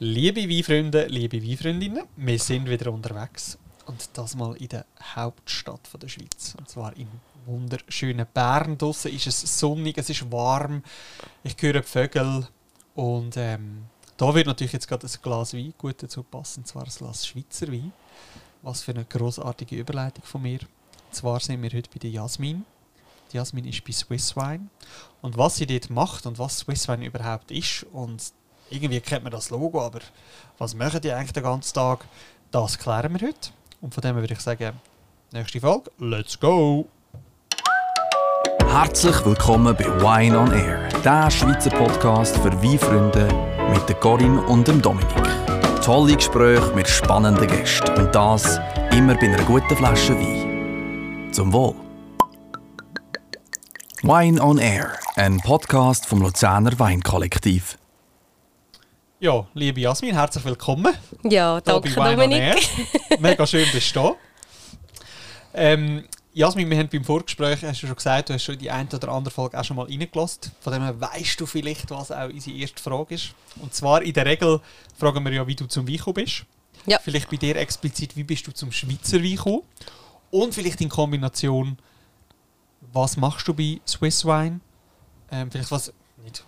Liebe Weinfreunde, liebe Weinfreundinnen, wir sind wieder unterwegs und das mal in der Hauptstadt der Schweiz und zwar im wunderschönen Bern. Draussen ist es sonnig, es ist warm, ich höre die Vögel und ähm, da wird natürlich jetzt gerade ein Glas Wein gut dazu passen, und zwar ein Glas Schweizer Wein. Was für eine großartige Überleitung von mir. Und zwar sind wir heute bei der Jasmin. Die Jasmin ist bei Swiss Wine und was sie dort macht und was Swiss Wine überhaupt ist und irgendwie kennt man das Logo, aber was machen die eigentlich den ganzen Tag? Das klären wir heute. Und von dem würde ich sagen, nächste Folge, let's go! Herzlich willkommen bei Wine on Air, der Schweizer Podcast für Weinfreunde mit Corinne und dem Dominik. Tolle Gespräche mit spannenden Gästen und das immer bei einer guten Flasche Wein. Zum Wohl! Wine on Air, ein Podcast vom Luzerner Weinkollektiv. Ja, liebe Jasmin, herzlich willkommen. Ja, danke Dominik. Mega schön, bist du da. Ähm, Jasmin, wir haben beim Vorgespräch, hast du schon gesagt, du hast schon die eine oder andere Folge auch schon mal reingelassen. Von dem her weißt du vielleicht, was auch unsere erste Frage ist. Und zwar in der Regel fragen wir ja, wie du zum Wein gekommen bist. Ja. Vielleicht bei dir explizit, wie bist du zum Schweizer Wein gekommen? Und vielleicht in Kombination, was machst du bei Swiss Wine? Ähm, vielleicht was, nicht,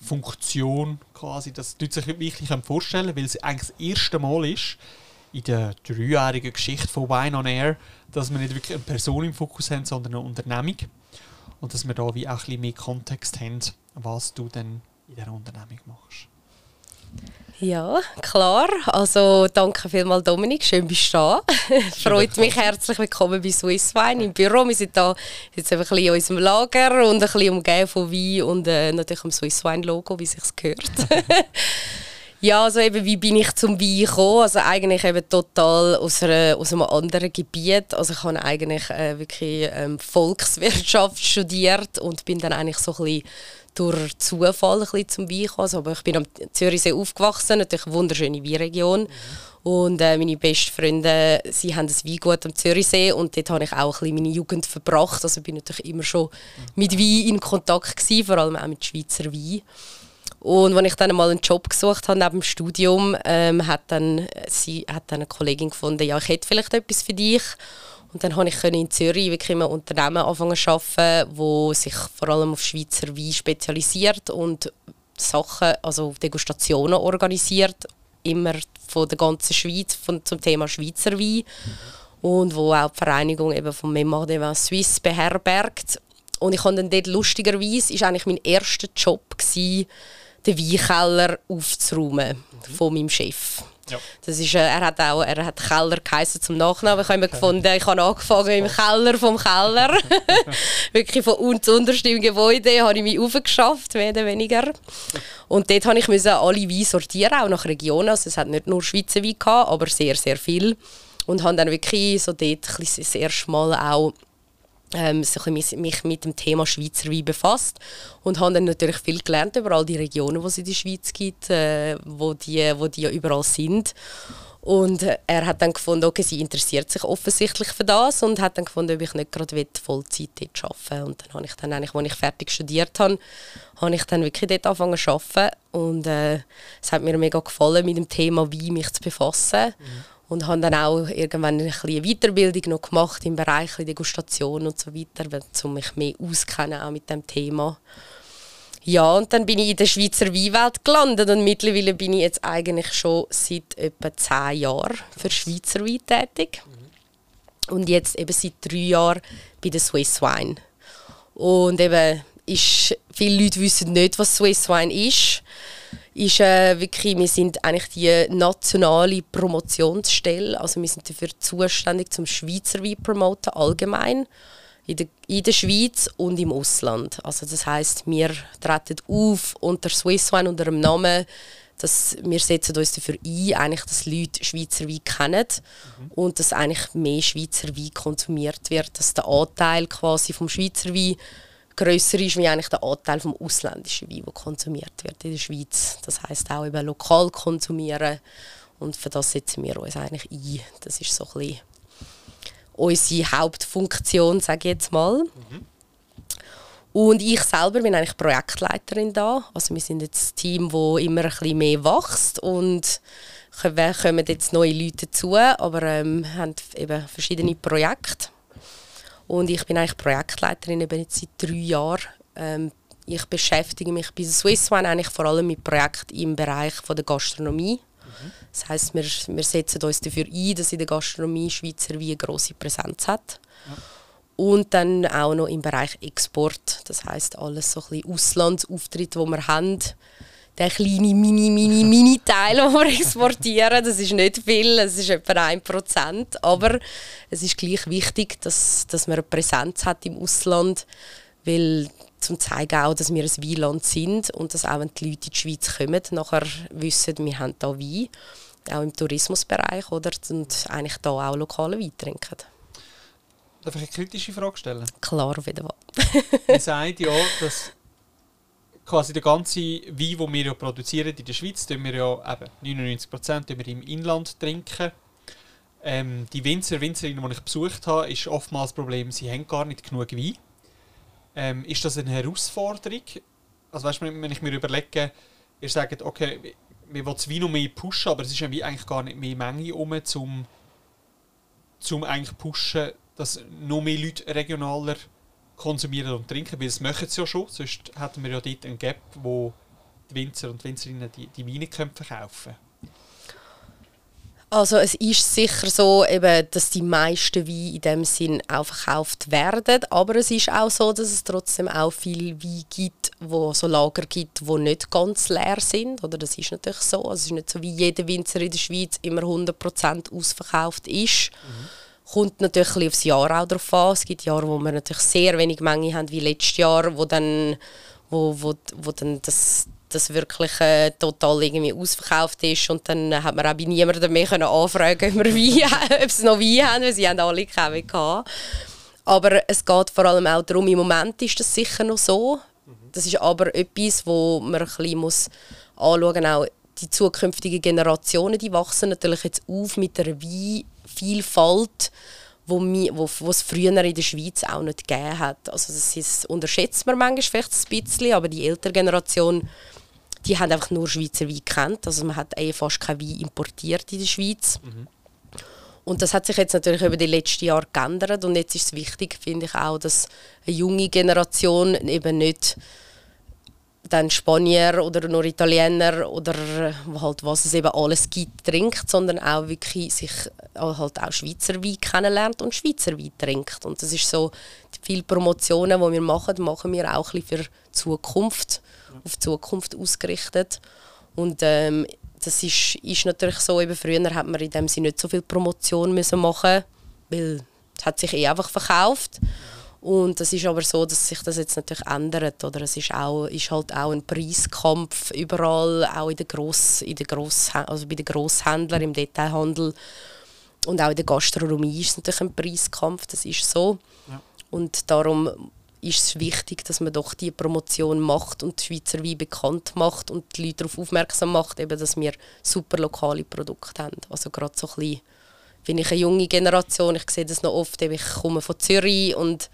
Funktion quasi, dass die Leute sich wirklich vorstellen können, weil es eigentlich das erste Mal ist in der dreijährigen Geschichte von Wine on Air, dass wir nicht wirklich eine Person im Fokus haben, sondern eine Unternehmung. Und dass wir da wie auch ein bisschen mehr Kontext haben, was du denn in dieser Unternehmung machst. Ja, klar. Also danke vielmals Dominik, schön bist du da. Freut mich herzlich willkommen bei Swiss Wine im Büro. Wir sind da jetzt ein bisschen in unserem Lager und ein bisschen umgeben von Wein und äh, natürlich am Swiss Wine Logo, wie sich's gehört. ja, also eben, wie bin ich zum Wein gekommen? Also eigentlich eben total aus, einer, aus einem anderen Gebiet. Also ich habe eigentlich äh, wirklich ähm, Volkswirtschaft studiert und bin dann eigentlich so ein bisschen durch Zufall ein bisschen zum Wein gekommen. Also, aber ich bin am Zürichsee aufgewachsen, natürlich eine wunderschöne Weinregion. Mhm. Und äh, meine besten Freunde, sie haben ein Weingut am Zürichsee und dort habe ich auch ein bisschen meine Jugend verbracht. Also bin natürlich immer schon mit Wein in Kontakt gewesen, vor allem auch mit Schweizer Wein. Und als ich dann mal einen Job gesucht habe neben dem Studium, ähm, hat, dann, sie, hat dann eine Kollegin gefunden, ja, ich hätte vielleicht etwas für dich. Und dann konnte ich in Zürich wirklich in einem Unternehmen anfangen zu arbeiten, wo sich vor allem auf Schweizer Wein spezialisiert und Sachen, also Degustationen organisiert, immer von der ganzen Schweiz von, zum Thema Schweizer Wein. Und wo auch die Vereinigung eben von Mémoire de Vin Suisse beherbergt. Und ich habe dann dort lustigerweise, ist eigentlich mein erster Job gewesen, den Weinkeller aufzuräumen mhm. von meinem Chef. Ja. Das ist, äh, er hat auch er hat Keller geheißen zum Nachnamen. Ich habe immer gefunden, ich habe angefangen im Keller vom Keller. Wirklich von unten unterst im Gebäude habe ich mich aufgeschafft, mehr oder weniger. Und dort musste ich alle Weine sortieren, auch nach Regionen. Also es hat nicht nur Schweizer Wein gehabt, aber sehr, sehr viel. Und habe dann wirklich so dort das erste Mal auch ähm, mich, mit dem Thema Schweizer Wein befasst und habe dann natürlich viel gelernt über all die Regionen, die es in der Schweiz gibt, äh, wo, die, wo die ja überall sind. Und er hat dann gefunden, okay, sie interessiert sich offensichtlich für das und hat dann gefunden, ob ich nicht gerade Vollzeit dort arbeiten Und dann habe ich dann eigentlich, als ich fertig studiert habe, habe ich dann wirklich dort angefangen zu arbeiten. Und äh, es hat mir mega gefallen, mit dem Thema Wein mich zu befassen. Mhm und habe dann auch irgendwann eine kleine Weiterbildung noch gemacht im Bereich Degustation und so weiter, um mich mehr auskennen auch mit dem Thema. Ja, und dann bin ich in der Schweizer Weinwelt gelandet und mittlerweile bin ich jetzt eigentlich schon seit etwa zehn Jahren für Schweizer Wein tätig. Und jetzt eben seit drei Jahren bei der Swiss Wine. Und eben, ist, viele Leute wissen nicht, was Swiss Wine ist ist äh, wirklich, wir sind eigentlich die nationale Promotionsstelle, also wir sind dafür zuständig zum Schweizer Wein promoten allgemein in der, in der Schweiz und im Ausland. Also das heißt, wir treten auf unter Swiss Wine unter dem Namen, dass wir setzen uns dafür ein, eigentlich, dass Leute Schweizer Wein kennen mhm. und dass eigentlich mehr Schweizer Wein konsumiert wird, dass der Anteil quasi vom Schweizer Wein grösser ist wie eigentlich der Anteil vom ausländischen Wein, der konsumiert wird in der Schweiz. Das heißt auch eben lokal konsumieren und für das setzen wir uns eigentlich ein. Das ist so ein bisschen unsere Hauptfunktion, sage ich jetzt mal. Mhm. Und ich selber bin eigentlich Projektleiterin da. Also wir sind jetzt ein Team, das immer ein bisschen mehr wächst und kommen jetzt neue Leute dazu, aber ähm, haben eben verschiedene Projekte. Und ich bin eigentlich Projektleiterin eben jetzt seit drei Jahren. Ähm, ich beschäftige mich bei Swiss Wine eigentlich vor allem mit Projekten im Bereich von der Gastronomie. Das heißt, wir, wir setzen uns dafür ein, dass in der Gastronomie Schweizer Wein eine grosse Präsenz hat. Ja. Und dann auch noch im Bereich Export. Das heißt alles so ein bisschen Auslandsauftritte, die wir haben. Der kleine mini mini mini Teil, den wir exportieren, das ist nicht viel, es ist etwa ein Prozent, aber es ist gleich wichtig, dass, dass man eine Präsenz hat im Ausland, weil zum zeigen auch, dass wir ein Weinland sind und dass auch wenn die Leute in die Schweiz kommen, nachher wissen, wir haben hier Wein, auch im Tourismusbereich, oder? und eigentlich hier auch lokale Wein trinken. Darf ich eine kritische Frage stellen? Klar, jeden Fall. Man sagt ja, dass quasi der ganze Wein, den wir ja produzieren in der Schweiz, tun wir ja eben 99% wir im Inland trinken. Ähm, die Winzer, Winzerinnen, die ich besucht habe, ist oftmals das Problem, sie haben gar nicht genug Wein. Ähm, ist das eine Herausforderung? Also weißt wenn ich mir überlege, ihr sagt, okay, wir wollen das Wein noch mehr pushen, aber es ist eigentlich gar nicht mehr Menge um, um, um eigentlich pushen, dass noch mehr Leute regionaler konsumieren und trinken, weil das machen sie ja schon, sonst hätten wir ja dort einen Gap, wo die Winzer und Winzerinnen die, die Weine verkaufen können. Also es ist sicher so, eben, dass die meisten Weine in dem Sinn auch verkauft werden, aber es ist auch so, dass es trotzdem auch viel Wein gibt, wo so Lager gibt, wo nicht ganz leer sind. Oder das ist natürlich so. Also es ist nicht so, wie jeder Winzer in der Schweiz immer 100% ausverkauft ist. Mhm Kommt natürlich ein aufs Jahr auch darauf an. Es gibt Jahre, wo wir natürlich sehr wenig Menge haben, wie letztes Jahr, wo dann, wo, wo, wo dann das, das wirklich äh, total irgendwie ausverkauft ist und dann hat man auch bei niemandem mehr können anfragen, ob, wir Wein, ob sie noch Wein haben, weil sie haben alle keine gehabt. Aber es geht vor allem auch darum, im Moment ist das sicher noch so. Das ist aber etwas, wo man ein bisschen muss anschauen muss. Auch die zukünftigen Generationen, die wachsen natürlich jetzt auf mit der Wein Vielfalt, wo, wo, wo es früher in der Schweiz auch nicht gegeben hat. Also das ist, unterschätzt man manchmal vielleicht ein bisschen, aber die ältere Generation, die haben einfach nur Schweizer Wein gekannt. Also man hat eh fast kein Wein importiert in der Schweiz. Mhm. Und das hat sich jetzt natürlich über die letzten Jahre geändert und jetzt ist es wichtig, finde ich auch, dass eine junge Generation eben nicht dann Spanier oder nur Italiener oder halt was es eben alles gibt, trinkt, sondern auch wirklich sich halt auch Schweizer Wein kennenlernt und Schweizer Wein trinkt. Und das ist so, viele Promotionen, die wir machen, machen wir auch ein bisschen für Zukunft, auf Zukunft ausgerichtet. Und ähm, das ist, ist natürlich so, eben früher hat man in dem Sinne nicht so viel Promotion müssen machen, weil es hat sich eh einfach verkauft. Und es ist aber so, dass sich das jetzt natürlich ändert. Oder es ist, auch, ist halt auch ein Preiskampf überall, auch in der Gross, in der Gross, also bei den Grosshändlern, im Detailhandel und auch in der Gastronomie ist es natürlich ein Preiskampf, das ist so. Ja. Und darum ist es wichtig, dass man doch die Promotion macht und die Schweizer Wein bekannt macht und die Leute darauf aufmerksam macht, eben, dass wir super lokale Produkte haben. Also gerade so ein bisschen, bin ich eine junge Generation, ich sehe das noch oft, ich komme von Zürich und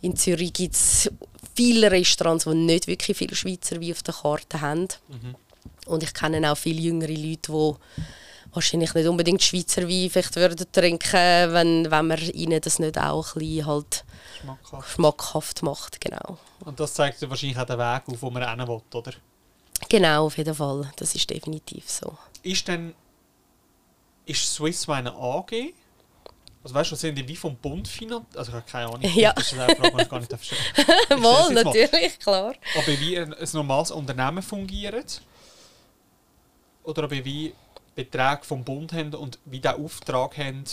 in Zürich gibt es viele Restaurants, die nicht wirklich viele Schweizer Wein auf der Karte haben. Mhm. Und ich kenne auch viele jüngere Leute, die wahrscheinlich nicht unbedingt Schweizer Wein vielleicht würden trinken, wenn, wenn man ihnen das nicht auch ein bisschen halt schmackhaft. schmackhaft macht. Genau. Und das zeigt wahrscheinlich auch den Weg auf, wo man hin will, oder? Genau, auf jeden Fall. Das ist definitiv so. Ist denn ist Swiss Wine eine AG also weißt du, sind die wie vom Bund finanziert? Also ich habe keine Ahnung. Ja. Das ist eine Frage, die ich gar nicht verstehen Wohl, natürlich, klar. Ob ihr wie ein, ein normales Unternehmen fungiert oder ob ihr wie Beträge vom Bund haben und wie der Auftrag haben.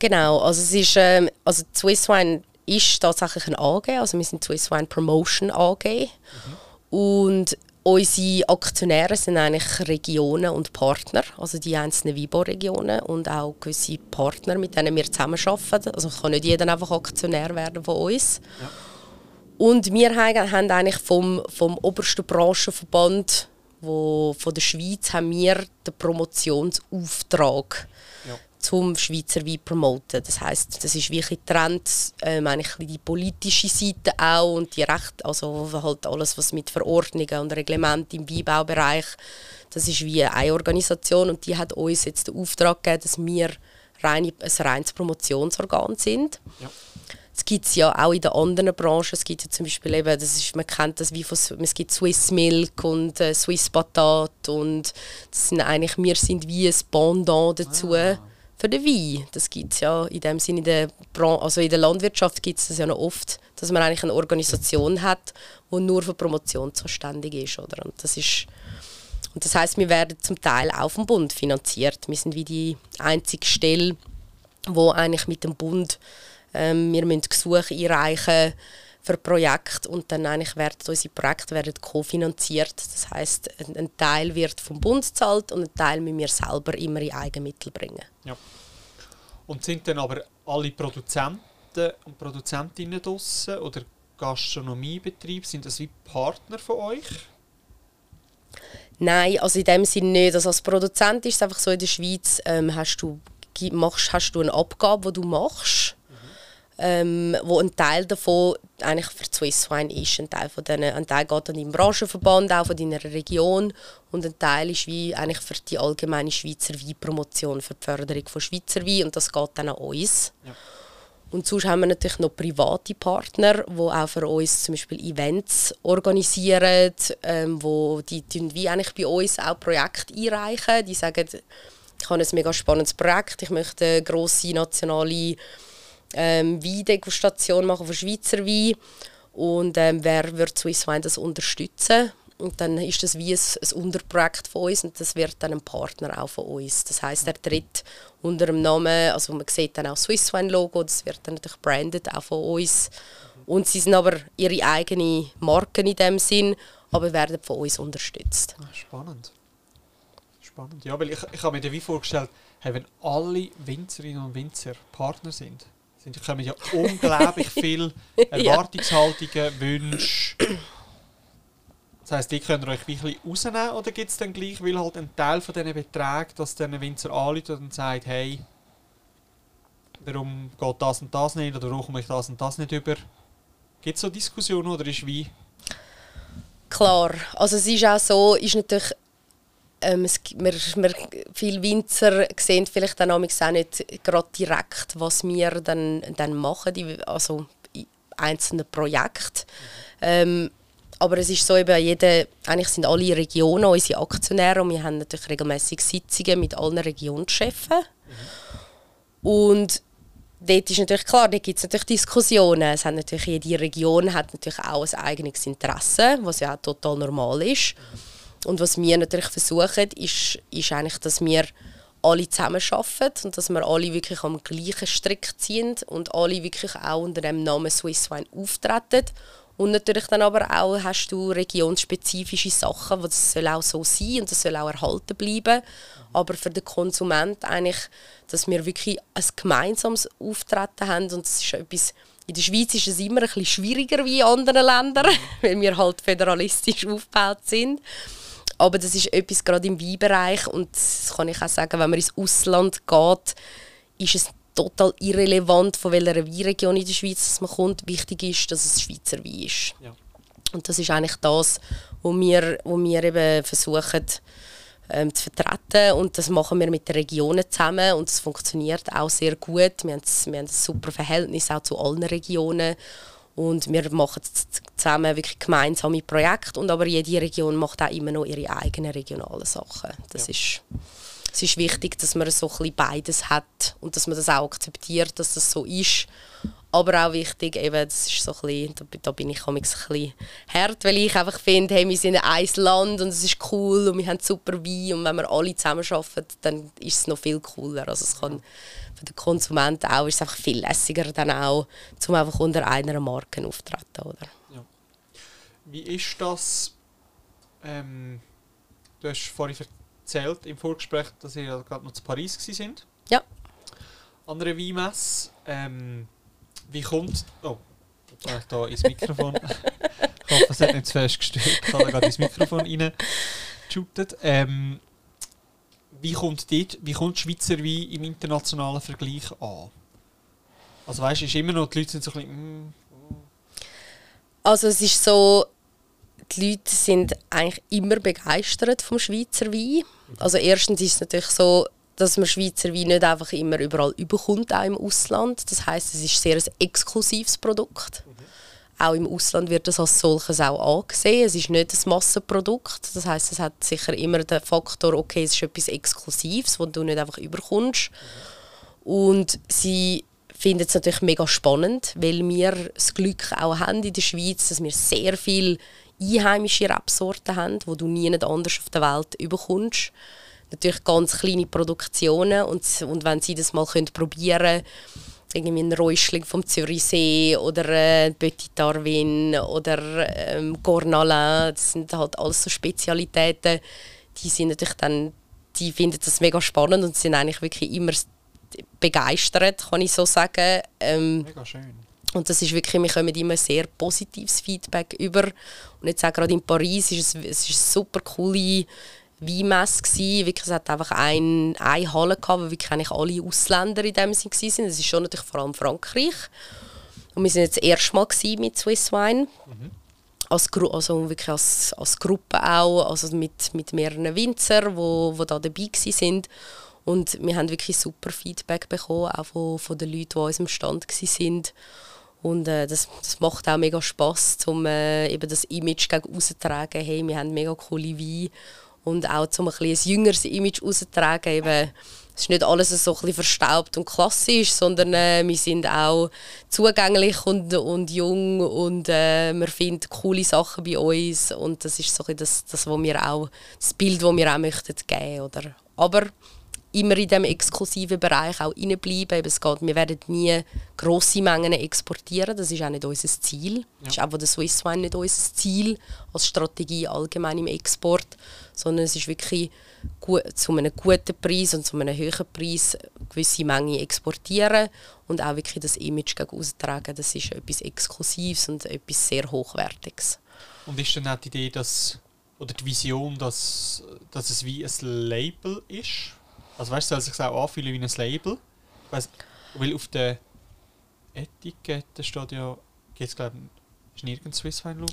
Genau, also es ist, ähm, also Swisswine ist tatsächlich ein AG, also wir sind Swisswine Promotion AG mhm. und Unsere Aktionäre sind eigentlich Regionen und Partner, also die einzelnen WIBO-Regionen und auch gewisse Partner, mit denen wir zusammenarbeiten. Also es kann nicht jeder einfach Aktionär werden von uns. Ja. Und wir haben eigentlich vom, vom obersten Branchenverband wo, von der Schweiz haben wir den Promotionsauftrag. Zum Schweizer Wein promoten. Das heißt, das ist wirklich Trend, ähm, eigentlich die politische Seite auch und die Recht, also halt alles, was mit Verordnungen und Reglementen im Weinbaubereich, das ist wie eine Organisation und die hat uns jetzt den Auftrag gegeben, dass wir rein, ein reines Promotionsorgan sind. Ja. Es gibt es ja auch in den anderen Branchen. Es gibt ja zum Beispiel eben, das ist, man kennt das wie von, es gibt Swiss Milk und äh, Swiss Patat und das sind eigentlich, wir sind wie ein Pendant dazu. Ah für den Wein. Das gibt es ja in dem Sinne in der, also in der Landwirtschaft gibt es das ja noch oft, dass man eigentlich eine Organisation hat, die nur für Promotion zuständig ist. Oder? Und das ist und das heißt, wir werden zum Teil auch vom Bund finanziert. Wir sind wie die einzige Stelle, wo eigentlich mit dem Bund ähm, wir müssen Gesuche einreichen für Projekte und dann eigentlich werden unsere Projekte werden kofinanziert. Das heißt, ein, Teil wird vom Bund gezahlt und ein Teil müssen wir selber immer in Eigenmittel bringen. Ja. Und sind dann aber alle Produzenten und Produzentinnen draussen oder Gastronomiebetriebe, sind das wie Partner von euch? Nein, also in dem Sinne nicht. Also als Produzent ist es einfach so, in der Schweiz ähm, hast, du, machst, hast du eine Abgabe, die du machst ähm, wo ein Teil davon eigentlich für Swiss Wine ist. Ein Teil, von denen, ein Teil geht an deinen Branchenverband, auch von deiner Region und ein Teil ist wie eigentlich für die allgemeine Schweizer Weinpromotion, für die Förderung von Schweizer Wein und das geht dann an uns. Ja. Und sonst haben wir natürlich noch private Partner, die auch für uns zum Beispiel Events organisieren, ähm, wo die, die wie eigentlich bei uns auch Projekte einreichen. Die sagen, ich habe ein mega spannendes Projekt, ich möchte eine grosse nationale ähm, Weindegustation machen von Schweizer Wein. Und ähm, wer wird Swiss Wine das unterstützen? Und dann ist das wie ein, ein Unterprojekt von uns und das wird dann ein Partner auch von uns. Das heißt, er tritt unter dem Namen, also man sieht dann auch das Swiss Wine Logo, das wird dann natürlich branded auch von uns. Und sie sind aber ihre eigenen Marken in dem Sinn, aber werden von uns unterstützt. Ah, spannend. Spannend. Ja, weil ich, ich habe mir wie vorgestellt, hey, wenn alle Winzerinnen und Winzer Partner sind, sind, kommen ja unglaublich viele Erwartungshaltungen, Wünsche. Das heisst, die könnt ihr euch wirklich rausnehmen oder gibt es dann gleich, weil halt ein Teil von diesen Beträgen, dass der Winzer anruft und sagt, hey, warum geht das und das nicht oder warum komme ich das und das nicht über? Gibt es so Diskussionen oder ist wie? Klar, also es ist auch so, ist natürlich ähm, es, wir, wir, viele Winzer sehen vielleicht dann auch nicht gerade direkt, was wir dann, dann machen, die, also in einzelnen Projekten. Mhm. Ähm, aber es ist so, eben jede, eigentlich sind alle Regionen unsere Aktionäre und wir haben natürlich regelmäßig Sitzungen mit allen Regionschefs. Mhm. Und dort ist natürlich klar, da gibt es natürlich Diskussionen. Es hat natürlich, jede Region hat natürlich auch ein eigenes Interesse, was ja auch total normal ist. Mhm. Und was wir natürlich versuchen, ist, ist eigentlich, dass wir alle zusammen arbeiten und dass wir alle wirklich am gleichen Strick ziehen und alle wirklich auch unter dem Namen Swiss Wine auftreten. Und natürlich dann aber auch hast du regionsspezifische Sachen, das soll auch so sein und das soll auch erhalten bleiben. Aber für den Konsument eigentlich, dass wir wirklich ein gemeinsames Auftreten haben und das ist etwas, in der Schweiz ist es immer ein bisschen schwieriger wie in anderen Ländern, weil wir halt föderalistisch aufgebaut sind. Aber das ist etwas gerade im Weinbereich und das kann ich auch sagen, wenn man ins Ausland geht, ist es total irrelevant, von welcher Weinregion in der Schweiz man kommt. Wichtig ist, dass es Schweizer Wein ist. Ja. Und das ist eigentlich das, was wir, wo wir eben versuchen ähm, zu vertreten. Und das machen wir mit den Regionen zusammen und es funktioniert auch sehr gut. Wir haben, wir haben ein super Verhältnis auch zu allen Regionen. Und wir machen zusammen wirklich gemeinsame Projekte. Und aber jede Region macht auch immer noch ihre eigenen regionalen Sachen. Das ja. ist, es ist wichtig, dass man so ein beides hat und dass man das auch akzeptiert, dass das so ist. Aber auch wichtig, eben, das ist so ein bisschen, da, da bin ich ein bisschen hart, weil ich einfach finde, hey, wir sind ein Land und es ist cool und wir haben super Wein und wenn wir alle zusammen arbeiten, dann ist es noch viel cooler. Also es kann für den Konsumenten auch ist es einfach viel lässiger dann auch, um einfach unter einer Marke auftreten, oder? Ja. Wie ist das? Ähm, du hast vorhin erzählt im Vorgespräch, dass ihr gerade noch zu Paris sind. Ja. Andere Weinmesse. Ähm, wie kommt. Oh, jetzt ich da ins Mikrofon. ich hoffe, es hat nicht zu fest gestört. Ich habe da gerade ins Mikrofon rein. Ähm, wie kommt, dort, wie kommt Schweizer Wein im internationalen Vergleich an? Also weißt du, ist immer noch, die Leute sind so ein bisschen... Mm. Also es ist so, die Leute sind eigentlich immer begeistert vom Schweizer Wein. Also erstens ist es natürlich so, dass man Schweizer Wein nicht einfach immer überall überkommt, auch im Ausland. Das heißt, es ist sehr ein exklusives Produkt. Mhm. Auch im Ausland wird das als solches auch angesehen. Es ist nicht ein Massenprodukt. Das heißt, es hat sicher immer den Faktor, okay, es ist etwas Exklusives, das du nicht einfach überkommst. Und sie finden es natürlich mega spannend, weil wir das Glück auch haben in der Schweiz, dass wir sehr viele einheimische Rebsorten haben, die du nie anders auf der Welt überkommst. Natürlich ganz kleine Produktionen und, und wenn sie das mal können probieren irgendwie ein Räuschling vom Zürichsee oder äh, Petit Darwin oder ähm, Cornalin, das sind halt alles so Spezialitäten, die sind natürlich dann, die finden das mega spannend und sind eigentlich wirklich immer begeistert, kann ich so sagen. Ähm, mega schön. Und das ist wirklich, wir kommen immer sehr positives Feedback über. Und jetzt auch gerade in Paris ist es, es ist eine super coole Weinmesse gewesen. Wirklich, es hat einfach ein, eine Halle gehabt, wo wirklich eigentlich alle Ausländer in dem Sinn waren. Das ist schon natürlich vor allem Frankreich. Und wir sind jetzt das erste Mal mit Swiss Wine. Mhm. Als, also wirklich als, als Gruppe auch, also mit, mit mehreren Winzer, wo, wo da dabei waren. Und wir haben wirklich super Feedback bekommen, auch von, von den Leuten, die an unserem Stand waren. Und äh, das, das macht auch mega Spass, um äh, eben das Image gegen rauszutragen. Hey, wir haben mega coole Weine. Und auch um ein, ein jüngeres Image rauszutragen. Eben, es ist nicht alles so ein verstaubt und klassisch, sondern äh, wir sind auch zugänglich und, und jung und äh, man findet coole Sachen bei uns. Und das ist so das, das, wo wir auch, das Bild, das wir auch möchten geben. Oder? Aber immer in diesem exklusiven Bereich auch reinbleiben. Es geht, wir werden nie grosse Mengen exportieren, das ist auch nicht unser Ziel. Ja. Das ist auch der Swiss Wine nicht unser Ziel als Strategie allgemein im Export, sondern es ist wirklich gut, zu einem guten Preis und zu einem höheren Preis gewisse Mengen exportieren und auch wirklich das Image gegen austragen. Das ist etwas Exklusives und etwas sehr Hochwertiges. Und ist dann auch die Idee, dass, oder die Vision, dass, dass es wie ein Label ist? Also weißt du, soll sich auch anfühlen wie ein Label. Weiss, weil auf der Etikette steht ja, gibt es glaube ist nirgends Swiss Wine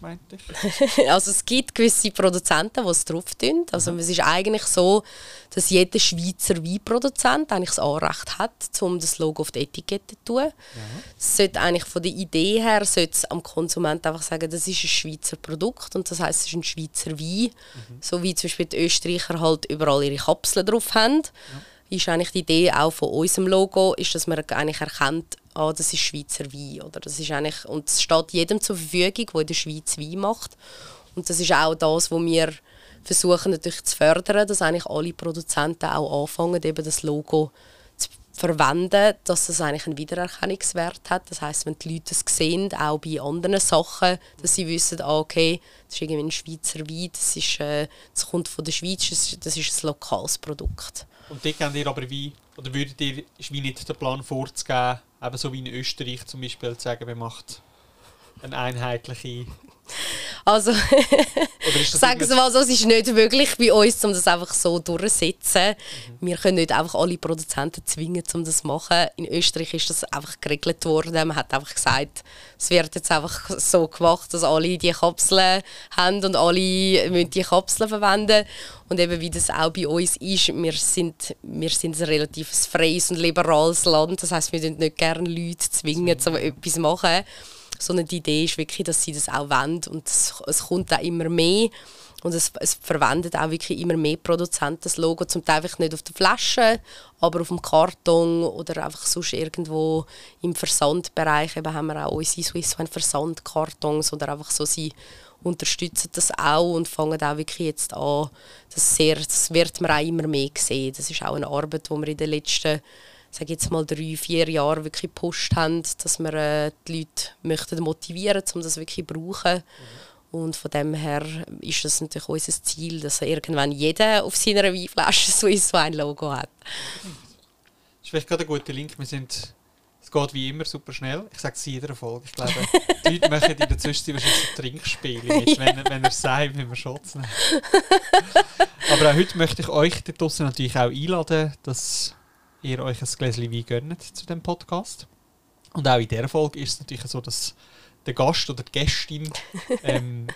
meinte ich? also es gibt gewisse Produzenten, die es drauf tun. Also mhm. es ist eigentlich so, dass jeder Schweizer Weinproduzent eigentlich das Anrecht hat, um das Logo auf die Etikette zu tun. Mhm. Es sollte eigentlich von der Idee her sollte es am Konsument einfach sagen, das ist ein Schweizer Produkt und das heißt, es ist ein Schweizer Wein. Mhm. So wie zum Beispiel die Österreicher halt überall ihre Kapseln drauf haben. Ja ist eigentlich die Idee auch von unserem Logo, ist, dass man eigentlich erkennt, ah, das ist Schweizer Wein. Oder das ist eigentlich, und es steht jedem zur Verfügung, der in der Schweiz Wein macht. Und das ist auch das, was wir versuchen natürlich zu fördern, dass eigentlich alle Produzenten auch anfangen, eben das Logo zu verwenden, dass es eigentlich einen Wiedererkennungswert hat. Das heißt, wenn die Leute es sehen, auch bei anderen Sachen, dass sie wissen, ah, okay, das ist irgendwie ein Schweizer Wein, das, ist, äh, das kommt von der Schweiz, das ist ein lokales Produkt. Und dort habt ihr aber wie, oder würdet ihr, ist wie nicht der Plan vorzugeben, eben so wie in Österreich zum Beispiel, zu sagen, man macht eine einheitliche also, sagen Sie mal so, es ist nicht wirklich bei uns, um das einfach so durchzusetzen. Mhm. Wir können nicht einfach alle Produzenten zwingen, um das zu machen. In Österreich ist das einfach geregelt worden. Man hat einfach gesagt, es wird jetzt einfach so gemacht, dass alle die Kapseln haben und alle müssen die Kapseln verwenden. Und eben wie das auch bei uns ist, wir sind, wir sind ein relativ freies und liberales Land. Das heißt, wir nicht gerne Leute zwingen, um etwas zu machen sondern die Idee ist wirklich, dass sie das auch wollen und es, es kommt auch immer mehr und es, es verwendet auch wirklich immer mehr Produzenten das Logo, zum Teil einfach nicht auf der Flasche, aber auf dem Karton oder einfach sonst irgendwo im Versandbereich eben haben wir auch unsere Swisswine Versandkartons oder einfach so, sie unterstützen das auch und fangen auch wirklich jetzt an, das, sehr, das wird man auch immer mehr sehen. Das ist auch eine Arbeit, die wir in den letzten sage jetzt mal drei, vier Jahre wirklich gepusht haben, dass wir äh, die Leute möchten motivieren, um das wirklich zu brauchen. Mhm. Und von dem her ist das natürlich unser Ziel, dass irgendwann jeder auf seiner Weinflasche Swiss Wine Logo hat. Das ist vielleicht gerade ein guter Link. Wir sind, es geht wie immer super schnell. Ich sage es in jeder Folge. Ich glaube, die Leute machen in der Zwischenzeit wahrscheinlich so Trinkspiele mit, wenn, wenn er sagt, wie wir Shots nehmen. Aber auch heute möchte ich euch da draussen natürlich auch einladen, dass ihr euch ein Gläschen Wein gönnt zu dem Podcast. Und auch in dieser Folge ist es natürlich so, dass der Gast oder die Gästin ähm,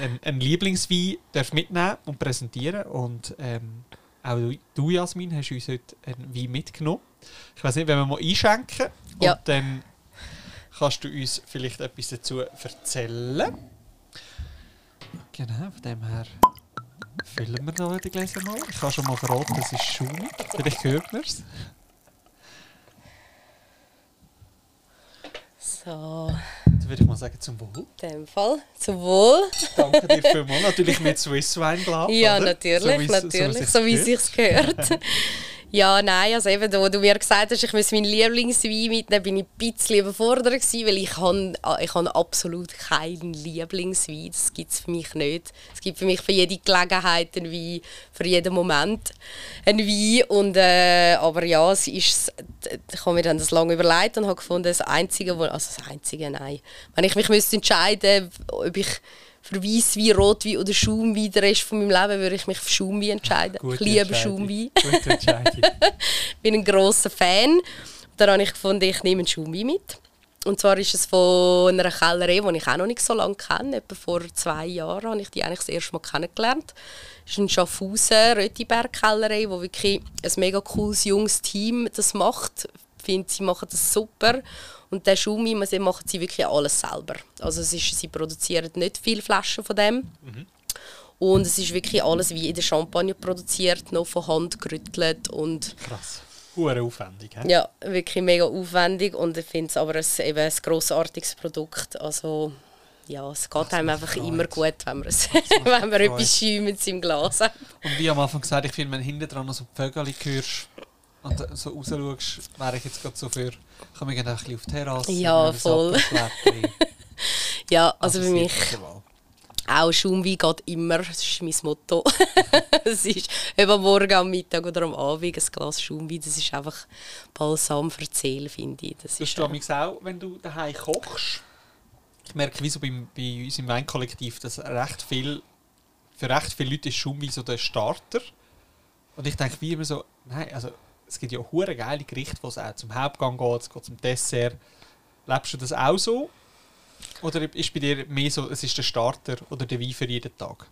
einen, einen Lieblingswein darf mitnehmen und präsentieren. Und ähm, auch du, Jasmin, hast uns heute einen Wein mitgenommen. Ich weiß nicht, wenn wir mal einschenken Ja. und dann kannst du uns vielleicht etwas dazu erzählen. Genau, von dem her füllen wir da die Gläser mal. Ich kann schon mal verraten, es ist schaumig. Vielleicht hört man es. So, Dann würde ich mal sagen, zum Wohl. in dem Fall. Zum Wohl. Danke dir vielmals. Natürlich mit Swiss Wine Glas. Ja, oder? natürlich, wie es- natürlich, so wie es sich gehört. ja, nein, also eben, wo du mir gesagt hast, ich muss meinen Lieblingswein mitnehmen, bin ich ein bisschen überfordert gewesen, weil ich habe, ich habe absolut keinen Lieblingswein, das gibt es für mich nicht. Es gibt für mich für jede Gelegenheit einen Wein, für jeden Moment einen Wein. Und, äh, aber ja, es ist, ich habe mir dann das lange überlegt und habe gefunden, das Einzige, wo, also das Einzige, nein, wenn ich mich müsste entscheiden ob ich für Weisswein, Rotwein oder Schaumwein den Rest von meinem Leben würde ich mich für Schaumwein entscheiden. Gute ich liebe. Schaumwein. Gute Entscheidung. bin ein grosser Fan. Dann habe ich gefunden, ich nehme einen Schaumwein mit. Und zwar ist es von einer Kellerei, die ich auch noch nicht so lange kenne. Etwa vor zwei Jahren habe ich die eigentlich das erste Mal kennengelernt. Es ist eine Schaffhausen Rötiberg Kellerei, wo wirklich ein mega cooles junges Team das macht. Ich finde, sie machen das super. Und der Schaumwein, man sieht, machen sie wirklich alles selber. Also es ist, sie produzieren nicht viele Flaschen von dem. Und es ist wirklich alles wie in der Champagne produziert, noch von Hand gerüttelt und Krass. Hure aufwendig. hä? ja, wirklich mega aufwendig und ich finde es aber ein, eben ein grossartiges Produkt. Also ja, es geht einem einfach Freude. immer gut, wenn man, es, wenn man Freude. etwas schäumt im Glas hat. Und wie am Anfang gesagt, ich finde, wenn hinten dran noch so Vögel hörst und so raus schaust, wäre ich jetzt gerade so für, kann man gerne ein bisschen auf die Terrasse. Ja, voll. Ja, also für sehr mich auch Schaumwein geht immer, das ist mein Motto. es ist eben am Morgen, am Mittag oder am Abend ein Glas Schaumwein, das ist einfach Balsam für Seele, finde ich. Das Das ist, damals auch, wenn du daheim kochst. Ich merke, wie so beim, bei uns im Weinkollektiv, dass recht viel, für recht viele Leute ist Schaumwein so der Starter. Und ich denke wie immer so, nein, also es gibt ja hure geile Gerichte, wo es auch zum Hauptgang geht, es geht zum Dessert. Lebst du das auch so? Oder ist bei dir mehr so, es ist der Starter oder der Wein für jeden Tag?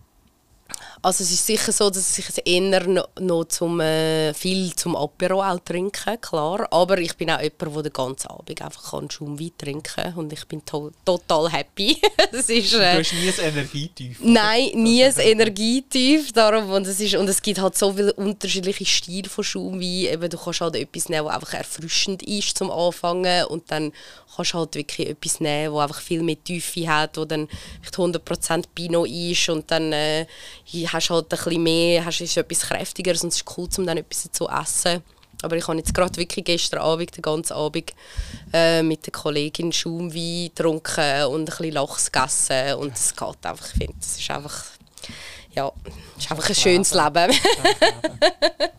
Also es ist sicher so, dass ich es eher noch, noch zum, äh, viel zum Apero auch trinke, klar. Aber ich bin auch jemand, der den ganzen Abend einfach kann Schaumwein trinken kann und ich bin to total happy. das ist, Du äh, hast nie ein Energietief. Nein, nie ein Energietief. Darum, und, es ist, und es gibt halt so viele unterschiedliche Stile von Schaumwein. Eben, du kannst halt etwas nehmen, das einfach erfrischend ist zum Anfangen. Und dann kannst du halt wirklich etwas nehmen, das einfach viel mehr Tiefe hat, wo dann vielleicht 100% Pinot ist. Und dann äh, hast halt ein bisschen mehr, hast ist etwas kräftigeres und es ist cool, um dann etwas zu essen. Aber ich habe jetzt gerade wirklich gestern Abend, den ganzen Abend, äh, mit der Kollegin Schaumwein getrunken und ein bisschen Lachs gegessen. Und es geht einfach, ich finde, es ist einfach, ja, es ist einfach ein schönes Leben.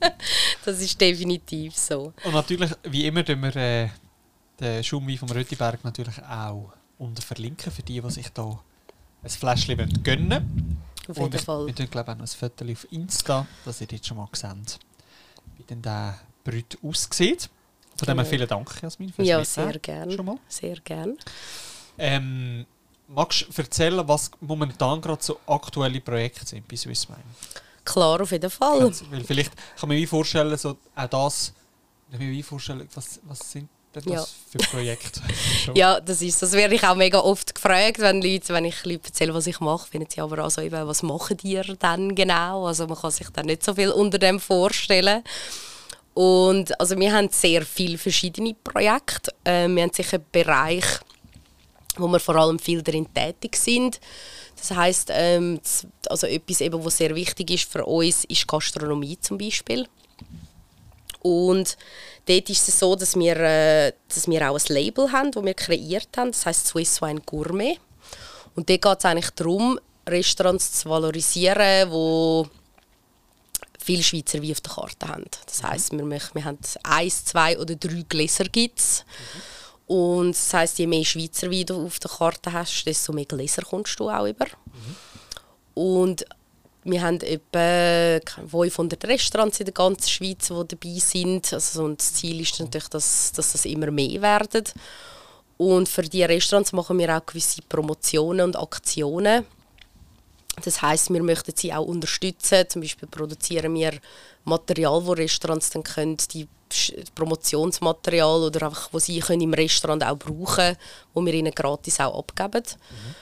das ist definitiv so. Und natürlich, wie immer, tun wir äh, den Schaumwein vom Rötiberg natürlich auch unter verlinken für die, die sich da ein Fläschchen wollen gönnen Auf jeden ich- Fall. Wir tun glaube ich, auch noch ein Foto auf Insta, dass ihr jetzt schon mal seht, wie denn der Brüt aussieht. Von dem Genau. vielen Dank, Jasmin, fürs Ja, Mitnehmen. sehr gerne. Schon mal. Sehr gerne. Ähm, magst du erzählen, was momentan gerade so aktuelle Projekte sind bei Swiss Wine? Klar, auf jeden Fall. Weil vielleicht kann man mir vorstellen, so auch das, ich mir vorstellen, was, was sind denn das Ja. für Projekte? Ja, das ist das. werde ich auch mega oft gefragt, wenn, Leute, wenn ich Leute erzähle, was ich mache, finden sie aber also eben, was machen die dann genau? Also man kann sich dann nicht so viel unter dem vorstellen. Und also wir haben sehr viele verschiedene Projekte. Ähm, wir haben sicher einen Bereich, wo wir vor allem viel darin tätig sind. Das heißt, ähm, also etwas eben, was sehr wichtig ist für uns, ist Gastronomie zum Beispiel. Und dort ist es so, dass wir, äh, dass wir auch ein Label haben, das wir kreiert haben. Das heißt Swiss Wine Gourmet. Und dort geht es eigentlich darum, Restaurants zu valorisieren, wo viele Schweizer Wein auf der Karte haben. Das heißt, wir, möchten- wir haben eins, zwei oder drei Gläser gibt's. Und das heißt, je mehr Schweizer Wein du auf der Karte hast, desto mehr Gläser kommst du auch über. Und wir haben etwa 500 Restaurants in der ganzen Schweiz, die dabei sind. Also, und das Ziel ist natürlich, dass, dass das immer mehr werden. Und für diese Restaurants machen wir auch gewisse Promotionen und Aktionen. Das heißt, wir möchten sie auch unterstützen. Zum Beispiel produzieren wir Material, wo Restaurants dann können, die Promotionsmaterial oder einfach, wo sie können im Restaurant auch brauchen, wo wir ihnen gratis auch abgeben. Mhm.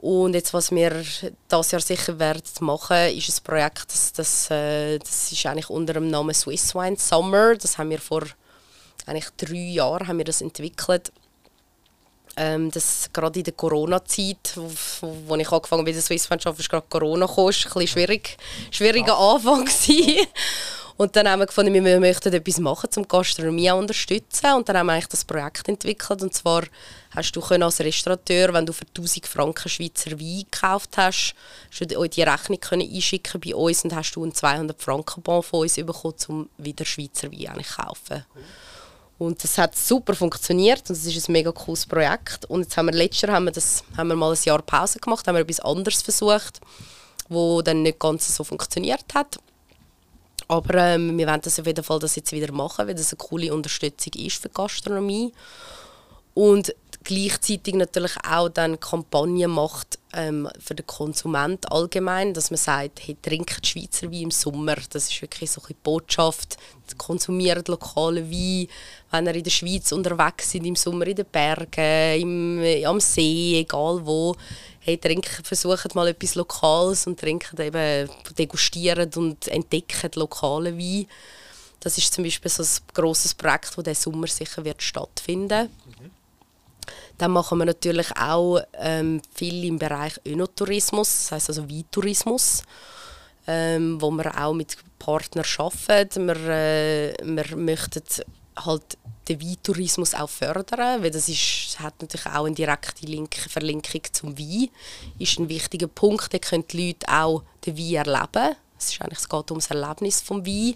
Und jetzt, was wir das Jahr sicher werden machen, ist ein Projekt, das, das, äh, das ist eigentlich unter dem Namen Swiss Wine Summer. Das haben wir vor eigentlich drei Jahren haben wir das entwickelt. Ähm, das gerade in der Corona-Zeit, wo, wo, ich angefangen habe bei der Swiss Wine Shop, ist gerade Corona gekommen, ein bisschen schwierig, schwieriger Anfang gewesen. Und dann haben wir gefunden, wir möchten etwas machen, um Gastronomie unterstützen. Und dann haben wir eigentlich das Projekt entwickelt. Und zwar hast du als Restaurateur, wenn du für 1000 Franken Schweizer Wein gekauft hast, hast du die Rechnung können einschicken bei uns und hast du einen 200 Franken Bon von uns bekommen, um wieder Schweizer Wein eigentlich kaufen. Und das hat super funktioniert und es ist ein mega cooles Projekt. Und jetzt haben wir letztes Jahr haben wir, das, haben wir mal ein Jahr Pause gemacht, haben wir etwas anderes versucht, wo dann nicht ganz so funktioniert hat. Aber ähm, wir wollen das auf jeden Fall das jetzt wieder machen, weil das eine coole Unterstützung ist für die Gastronomie. Und gleichzeitig natürlich auch dann Kampagnen macht ähm, für den Konsument allgemein, dass man sagt, hey, trinkt Schweizer Wein im Sommer. Das ist wirklich so eine Botschaft. Konsumiert lokale Wein, wenn ihr in der Schweiz unterwegs sind, im Sommer in den Bergen, im, am See, egal wo hey, trinken, versucht mal etwas Lokales und trinken eben, degustieren und entdecken lokale Wein. Das ist zum Beispiel so ein grosses Projekt, das diesen Sommer sicher wird stattfinden. Dann machen wir natürlich auch ähm, viel im Bereich Önotourismus, das heisst also Weintourismus, ähm, wo wir auch mit Partnern arbeiten. Wir, äh, wir möchten halt den Weintourismus auch fördern, weil das ist, hat natürlich auch eine direkte Link, Verlinkung zum Wein. Ist ein wichtiger Punkt, da können die Leute auch den Wein erleben. Es, ist eigentlich, es geht um das Erlebnis vom Wein.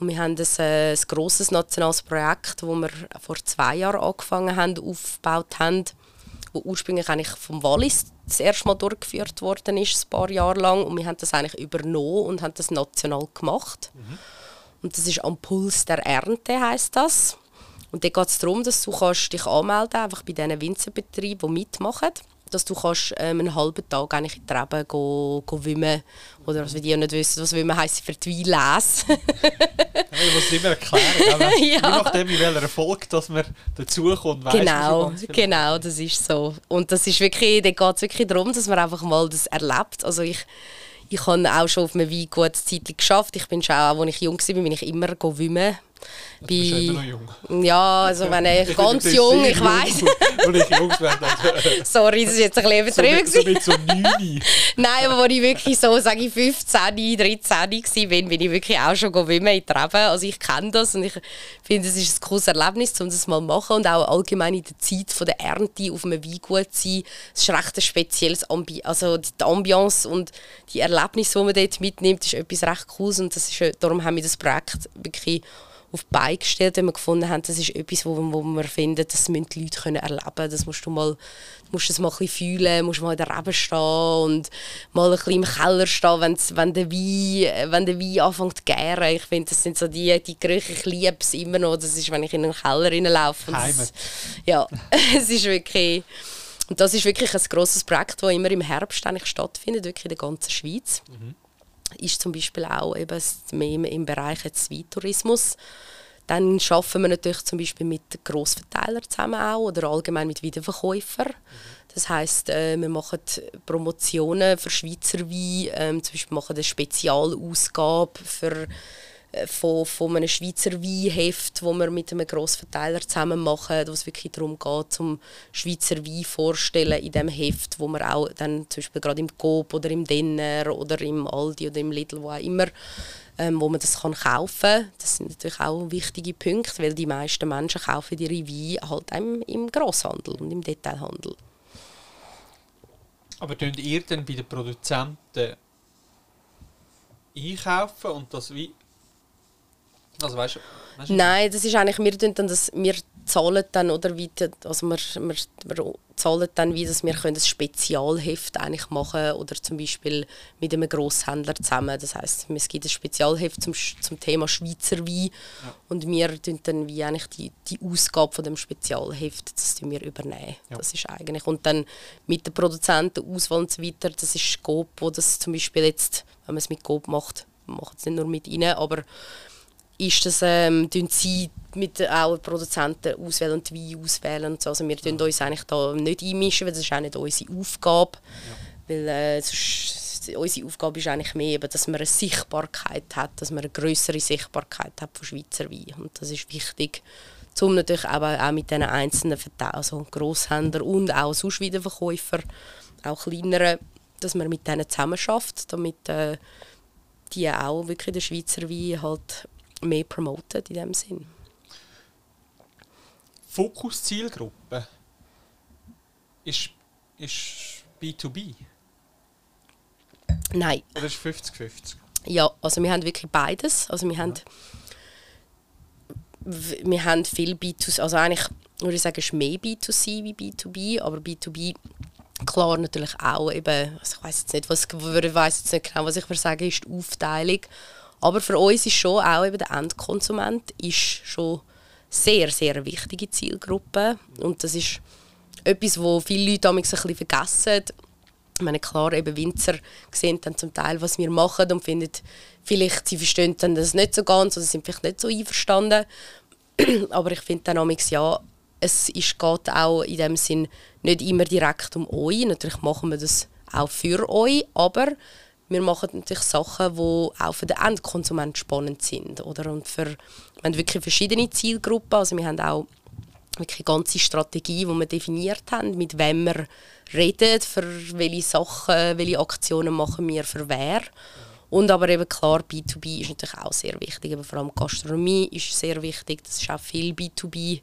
Und wir haben ein, äh, ein grosses nationales Projekt, das wir vor zwei Jahren angefangen haben, aufgebaut haben, wo ursprünglich eigentlich vom Wallis das erste Mal durchgeführt worden ist, ein paar Jahre lang. Und wir haben das eigentlich übernommen und haben das national gemacht. Mhm. Und das ist am Puls der Ernte, heißt das. Und dann geht es darum, dass du kannst dich anmelden einfach bei diesen Winzerbetrieben, die mitmachen dass du kannst, ähm, einen halben Tag eigentlich in die Reben go, go wimmen oder was wir die nicht wissen, was Wimmen heisst für die Weinlese. ich muss es immer erklären, ja. je nachdem, in welcher Erfolg dass man dazukommt, weiss genau, genau, das ist so. Und das ist wirklich, da geht es wirklich darum, dass man einfach mal das erlebt. Also ich ich habe auch schon auf einem Weingut Zeit geschafft. Ich bin schon auch, als ich jung war, bin ich immer wimmen. Also bei, bist noch jung. Ja, also wenn ich ganz jung, ich weiß. Und ich jung werde. Sorry, das ist jetzt ein bisschen übertrieben. So, mit, so, mit so 9. Nein, aber als ich wirklich so, sage ich, 15, 13 war, bin ich wirklich auch schon schwimmen in Treppen. Also ich kenne das und ich finde, es ist ein cooles Erlebnis, um das mal zu machen und auch allgemein in der Zeit von der Ernte auf einem Weingut zu sein. Es ist recht ein spezielles Ambi also die Ambiance und die Erlebnisse, die man dort mitnimmt, ist etwas recht Cooles und das ist, darum haben wir das Projekt wirklich auf die Beine gestellt, wenn wir gefunden haben, das ist etwas, wo, wo wir finden, das müssen die Leute können erleben können. Das musst du mal, musst das mal ein bisschen fühlen, musst mal in der Rebe stehen und mal ein bisschen im Keller stehen, wenn, der Wein, wenn der Wein anfängt zu gären. Ich finde, das sind so die, die Gerüche, ich liebe es immer noch. Das ist, wenn ich in den Keller reinlaufe. Heimat. Ja, es ist wirklich... Und das ist wirklich ein grosses Projekt, das immer im Herbst eigentlich stattfindet, wirklich in der ganzen Schweiz. Mhm ist zum Beispiel auch eben mehr im Bereich Weintourismus. Dann arbeiten wir natürlich zum Beispiel mit Grossverteilern zusammen auch oder allgemein mit Wiederverkäufern. Das heißt, äh, wir machen Promotionen für Schweizer Wein, ähm, zum Beispiel machen eine Spezialausgabe für von, von einem Schweizer Weinheft, wo wir mit einem Grossverteiler zusammen machen, wo es wirklich darum geht, zum Schweizer Wein vorzustellen in dem Heft, wo man auch dann zum Beispiel gerade im Coop oder im Denner oder im Aldi oder im Lidl, wo auch immer, ähm, wo man das kann kaufen kann. Das sind natürlich auch wichtige Punkte, weil die meisten Menschen kaufen ihre Weine halt im, im Grosshandel und im Detailhandel. Aber könnt ihr dann bei den Produzenten einkaufen und das wie also weißt, weißt Nein, das ist eigentlich, wir tun dann das, wir zahlen dann oder wie, also wir, wir, wir zahlen dann wie, dass wir können ein Spezialheft eigentlich machen oder zum Beispiel mit einem Grosshändler zusammen. Das heißt, es gibt ein Spezialheft zum, zum Thema Schweizer Wein ja. und wir tun dann wie eigentlich die, die Ausgabe von dem Spezialheft, das tun wir übernehmen. Ja. Das ist eigentlich und dann mit den Produzenten Auswahl und so weiter. Das ist Coop, wo das zum Beispiel jetzt, wenn man es mit Coop macht, macht es nicht nur mit ihnen, aber ist das, ähm, sie mit auch Produzenten auswählen und die Wein auswählen und so. Also wir ja. uns eigentlich da nicht einmischen, weil das ist auch nicht unsere Aufgabe. Ja. Weil äh, sonst, unsere Aufgabe ist eigentlich mehr, eben, dass man eine Sichtbarkeit hat, dass man eine größere Sichtbarkeit hat von Schweizer Wein. Und das ist wichtig, um natürlich aber auch mit diesen einzelnen also Grosshändlern und auch sonst Wiederverkäufer, auch kleineren, dass man mit denen zusammen schafft, damit äh, die auch wirklich den Schweizer Wein halt mehr promoten in dem Sinn. Fokus-Zielgruppe ist, ist B2B? Nein. Oder ist 50-50? Ja, also wir haben wirklich beides. Also wir haben, wir haben viel B2C, also eigentlich würde ich sagen, es ist mehr B2C wie B2B, aber B2B klar natürlich auch eben, also ich weiß jetzt nicht, was ich weiß jetzt nicht genau, was ich würde sagen, ist die Aufteilung. Aber für uns ist schon auch eben der Endkonsument ist schon sehr, sehr wichtige Zielgruppe. Und das ist etwas, wo viele Leute ein bisschen vergessen. Ich meine, klar, eben Winzer sehen dann zum Teil, was wir machen und finden, vielleicht sie verstehen dann das nicht so ganz oder sind vielleicht nicht so einverstanden. Aber ich finde dann amigs ja, es ist, geht auch in dem Sinn nicht immer direkt um euch. Natürlich machen wir das auch für euch, aber wir machen natürlich Sachen, die auch für den Endkonsument spannend sind. Oder? Und für, wir haben wirklich verschiedene Zielgruppen. Also wir haben auch wirklich eine ganze Strategie, die wir definiert haben, mit wem wir reden, für welche Sachen, welche Aktionen machen wir für wer. Und aber eben klar, B2B ist natürlich auch sehr wichtig. Aber vor allem Gastronomie ist sehr wichtig. Das ist auch viel B2B.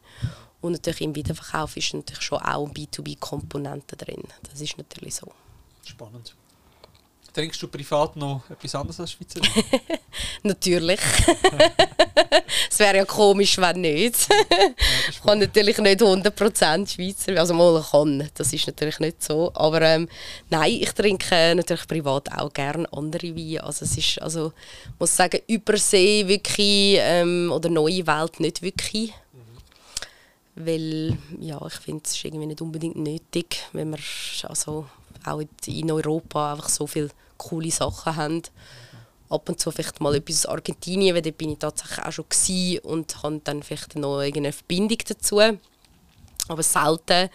Und natürlich im Wiederverkauf ist natürlich schon auch B2B-Komponente drin. Das ist natürlich so. Spannend. Trinkst du privat noch etwas anderes als Schweizer Natürlich. es wäre ja komisch, wenn nicht. ich kann natürlich nicht 100% Schweizer, also mal kann, das ist natürlich nicht so. Aber ähm, nein, ich trinke natürlich privat auch gerne andere Weine. Also es ist, also ich muss sagen, Übersee wirklich ähm, oder neue Welt nicht wirklich. Mhm. Weil, ja, ich finde es irgendwie nicht unbedingt nötig, wenn man also auch in Europa einfach so viel coole Sachen haben. Ab und zu vielleicht mal etwas aus Argentinien, weil dort bin ich tatsächlich auch schon gewesen und habe dann vielleicht noch eine Verbindung dazu. Aber selten.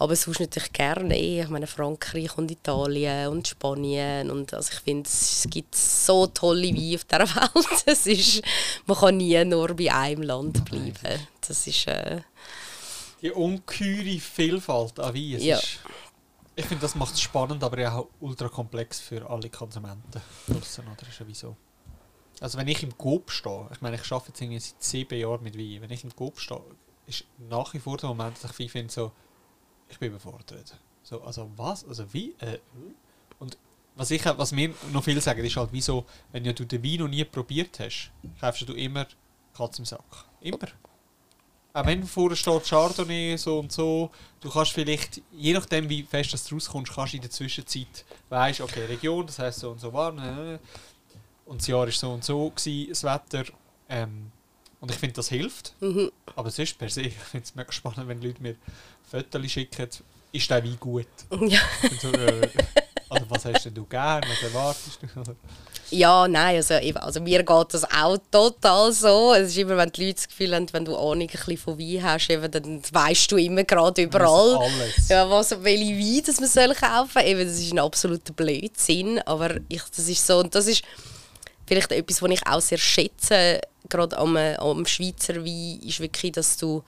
Aber sonst natürlich gerne. Ich meine Frankreich und Italien und Spanien. Und also ich finde, es gibt so tolle Weine auf dieser Welt. Es ist, man kann nie nur bei einem Land bleiben. Das ist... Äh, die ungeheure Vielfalt an Wein. Ja. Ich finde, das macht es spannend, aber ja auch ultra komplex für alle Konsumenten. Oder? Ist ja wieso. Also wenn ich im Coop stehe, ich meine, ich arbeite jetzt irgendwie seit sieben Jahren mit Wein, wenn ich im Coop stehe, ist nach wie vor der Moment, dass ich finde, so, ich bin überfordert. So, also was? Also wie? Äh, und was, ich, was mir noch viel sagen, ist halt, wieso, wenn du den Wein noch nie probiert hast, kaufst du immer Katz im Sack. Immer auch wenn vorne steht Chardonnay so und so, du kannst vielleicht, je nachdem wie fest du rauskommst, kannst du in der Zwischenzeit, weißt okay, Region, das heisst so und so warm, äh, und das Jahr war so und so, gewesen, das Wetter. Ähm, und ich finde, das hilft. Mhm. Aber es ist per se, ich finde es mega spannend, wenn Leute mir Fotos schicken, ist der Wein gut? Ja. So, äh, also was hast denn du gern, was erwartest du? Ja, nein, also, also mir geht das auch total so. Es ist immer, wenn die Leute das Gefühl haben, wenn du Ahnung ein bisschen von Wein hast, eben, dann weißt du immer gerade überall, ja, was, welche Wein das man soll kaufen soll. Eben, das ist ein absoluter Blödsinn, aber ich, das ist so, und das ist vielleicht etwas, was ich auch sehr schätze, gerade am, am Schweizer Wein, ist wirklich, dass du,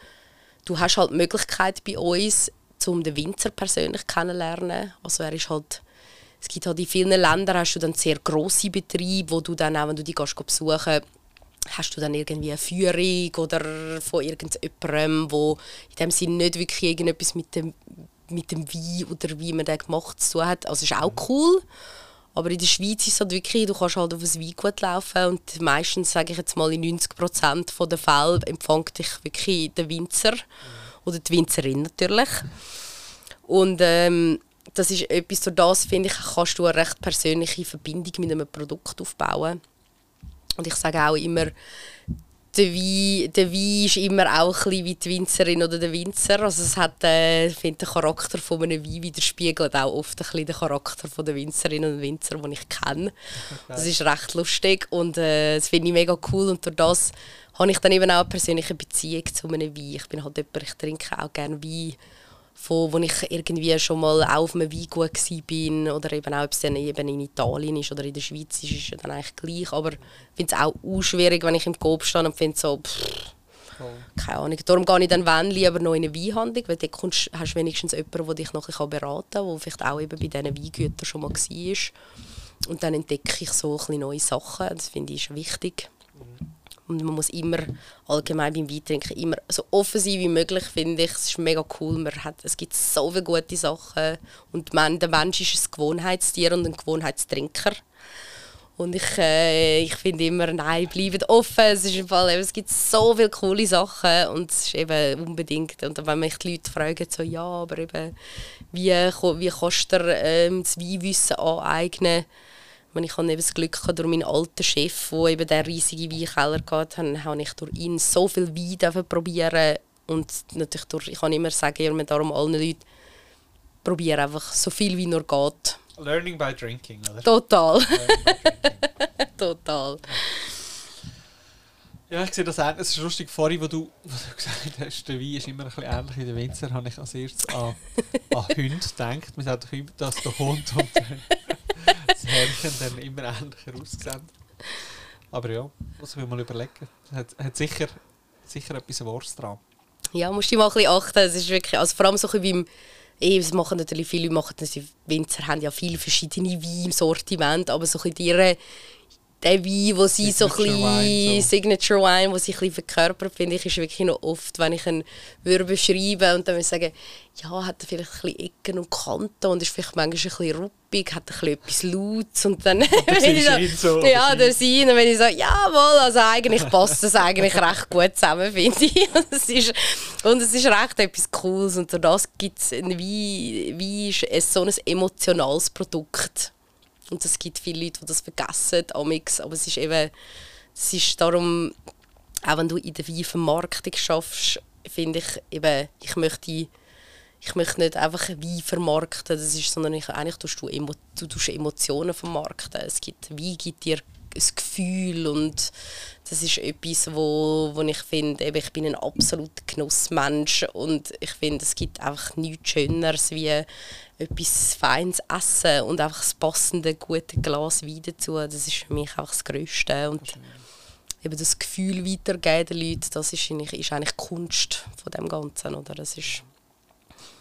du hast halt die Möglichkeit bei uns, um den Winzer persönlich kennenzulernen. Also er ist halt es gibt halt in vielen Ländern hast du dann sehr grosse Betriebe, wo du dann auch, wenn du die gehst, besuchen hast du dann irgendwie eine Führung oder von irgendjemandem, wo in dem Sinne nicht wirklich irgendetwas mit dem, mit dem Wein oder wie man den gemacht zu tun hat. Also ist auch cool. Aber in der Schweiz ist es halt wirklich, du kannst halt auf ein Weingut laufen und meistens, sage ich jetzt mal, in 90% der Fälle empfängt dich wirklich der Winzer. Mhm. Oder die Winzerin natürlich. Und ähm, das ist etwas, durch das, finde ich, kannst du eine recht persönliche Verbindung mit einem Produkt aufbauen. Und ich sage auch immer, der Wein, der Wein ist immer auch ein wie die Winzerin oder der Winzer. Also es hat, äh, finde, der Charakter von einem Wein widerspiegelt auch oft ein bisschen den Charakter von der Winzerin und Winzer, den ich kenne. Okay. Das ist recht lustig und äh, das finde ich mega cool und durch das habe ich dann eben auch eine persönliche Beziehung zu einem Wein. Ich bin halt jemand, ich trinke auch gerne Wein von wo ich irgendwie schon mal auch auf einem Weingut bin oder eben auch, ob es dann eben in Italien ist oder in der Schweiz ist, ist ja dann eigentlich gleich. Aber ich finde es auch, schwierig, wenn ich im Coop stehe und finde so, pff, keine Ahnung. Darum gehe ich dann wenn lieber noch in eine Weinhandlung, weil dort kommst, hast du wenigstens jemanden, der dich noch ein beraten kann, der vielleicht auch eben bei diesen Weingütern schon mal war. Und dann entdecke ich so ein neue Sachen. Das finde ich wichtig. Und man muss immer, allgemein beim Weintrinken, immer so offen sein wie möglich, finde ich. Es ist mega cool. Man hat, es gibt so viele gute Sachen. Und man, der Mensch ist ein Gewohnheitstier und ein Gewohnheitstrinker. Und ich, äh, ich finde immer, nein, bleibt offen. Es, ist im Fall, es gibt so viele coole Sachen und es ist eben unbedingt. Und wenn mich die Leute fragen, so, ja, aber eben, wie, wie kannst du dir ähm, das Weinwissen aneignen? Ich habe eben das Glück gehabt, durch meinen alten Chef, der eben den riesigen Weinkeller hatte, habe ich durch ihn so viel Wein probieren und natürlich durch, ich kann immer sagen, ja, darum allen Leuten, probiere einfach so viel wie nur geht. Learning by drinking, oder? Total. Total. Ja, ich sehe das auch. Es ist lustig, vorhin, wo du, wo du gesagt hast, der Wein ist immer ein bisschen ähnlich wie der Winzer, habe ich als erstes an, an Hunde gedacht. Man sagt doch immer, dass der Hund und das Herrchen dann immer ähnlicher aussehen. Aber ja, muss ich mir mal überlegen. Hat, hat sicher, sicher etwas Wahres dran. Ja, musst du mal ein bisschen achten. Es ist wirklich, also vor allem so ein beim eh, das machen natürlich viele machen das, Winzer haben ja viele verschiedene Weine im Sortiment, aber so ein bisschen der Wein, wo sie so ein bisschen, so. Signature Wine, wo sie ein bisschen verkörpert, finde ich, ist wirklich noch oft, wenn ich ihn würde beschreiben und dann würde ich sagen, ja, hat er vielleicht ein bisschen Ecken und Kanten und ist vielleicht manchmal ein bisschen ruppig, hat ein bisschen etwas Lautes und dann wenn ich so, so, ja, der Sein, und wenn ich so, jawohl, also eigentlich passt das eigentlich recht gut zusammen, finde ich. Und es ist, und es ist recht etwas Cooles und durch das gibt es, Wein, Wein ist so ein emotionales Produkt und es gibt viele Leute, die das vergessen, amix. aber es ist eben, es ist darum, auch wenn du in der Weinvermarktung schaffst, finde ich eben, ich möchte, ich möchte nicht einfach Wein vermarkten, das ist, sondern ich, eigentlich tust du, Emo, du tust Emotionen vermarkten. Es gibt, Wein gibt dir ein Gefühl und das ist etwas, wo, wo ich finde, ich bin ein absoluter Genussmensch und ich finde, es gibt einfach nichts Schöneres wie etwas Feines essen und einfach das passende, gute Glas Wein dazu. Das ist für mich einfach das Größte. Und eben das Gefühl weitergeben den Leuten, das ist eigentlich, ist eigentlich die Kunst von dem Ganzen. Oder? Das ist